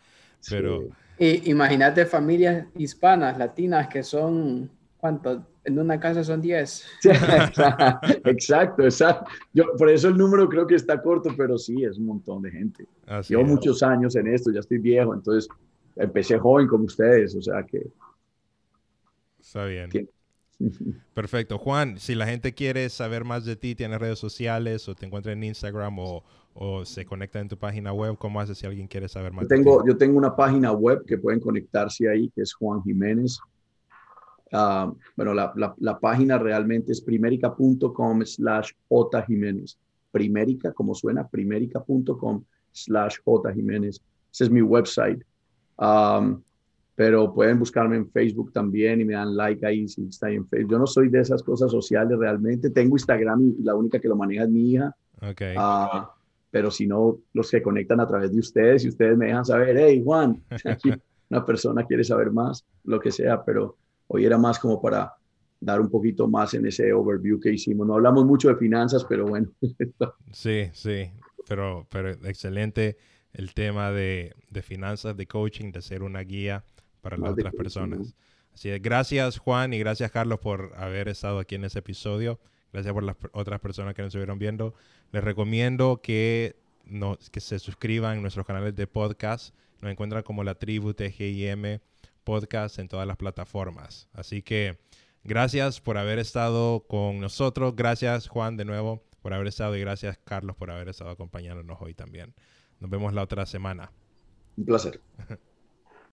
S1: Pero...
S3: imagínate familias hispanas, latinas, que son, ¿cuánto? En una casa son 10. [laughs]
S2: exacto, exacto. Yo, por eso el número creo que está corto, pero sí, es un montón de gente. Llevo muchos años en esto, ya estoy viejo, entonces empecé joven como ustedes, o sea que...
S1: Está bien. [laughs] Perfecto. Juan, si la gente quiere saber más de ti, tienes redes sociales o te encuentra en Instagram o, se conecta en tu página web, ¿cómo haces si alguien quiere saber más?
S2: Yo tengo, yo tengo una página web que pueden conectarse ahí, que es Juan Jiménez. Ah, bueno, la, la, página realmente es primerica.com slash J Jiménez. Primerica, como suena, primerica.com slash J Jiménez. Ese es mi website. Um, pero pueden buscarme en Facebook también y me dan like ahí si está ahí en Facebook. Yo no soy de esas cosas sociales realmente. Tengo Instagram y la única que lo maneja es mi hija.
S1: Okay.
S2: Uh, pero si no, los se conectan a través de ustedes y ustedes me dejan saber, hey Juan, aquí [laughs] una persona quiere saber más, lo que sea, pero hoy era más como para dar un poquito más en ese overview que hicimos. No hablamos mucho de finanzas, pero bueno. [laughs]
S1: sí, sí, pero, pero excelente el tema de, de finanzas, de coaching, de ser una guía para las otras personas. Así es, gracias Juan y gracias Carlos por haber estado aquí en ese episodio. Gracias por las otras personas que nos estuvieron viendo. Les recomiendo que, no, que se suscriban a nuestros canales de podcast. Nos encuentran como la tribu TGIM podcast en todas las plataformas. Así que gracias por haber estado con nosotros. Gracias Juan de nuevo por haber estado y gracias Carlos por haber estado acompañándonos hoy también. Nos vemos la otra semana.
S2: Un placer. [laughs]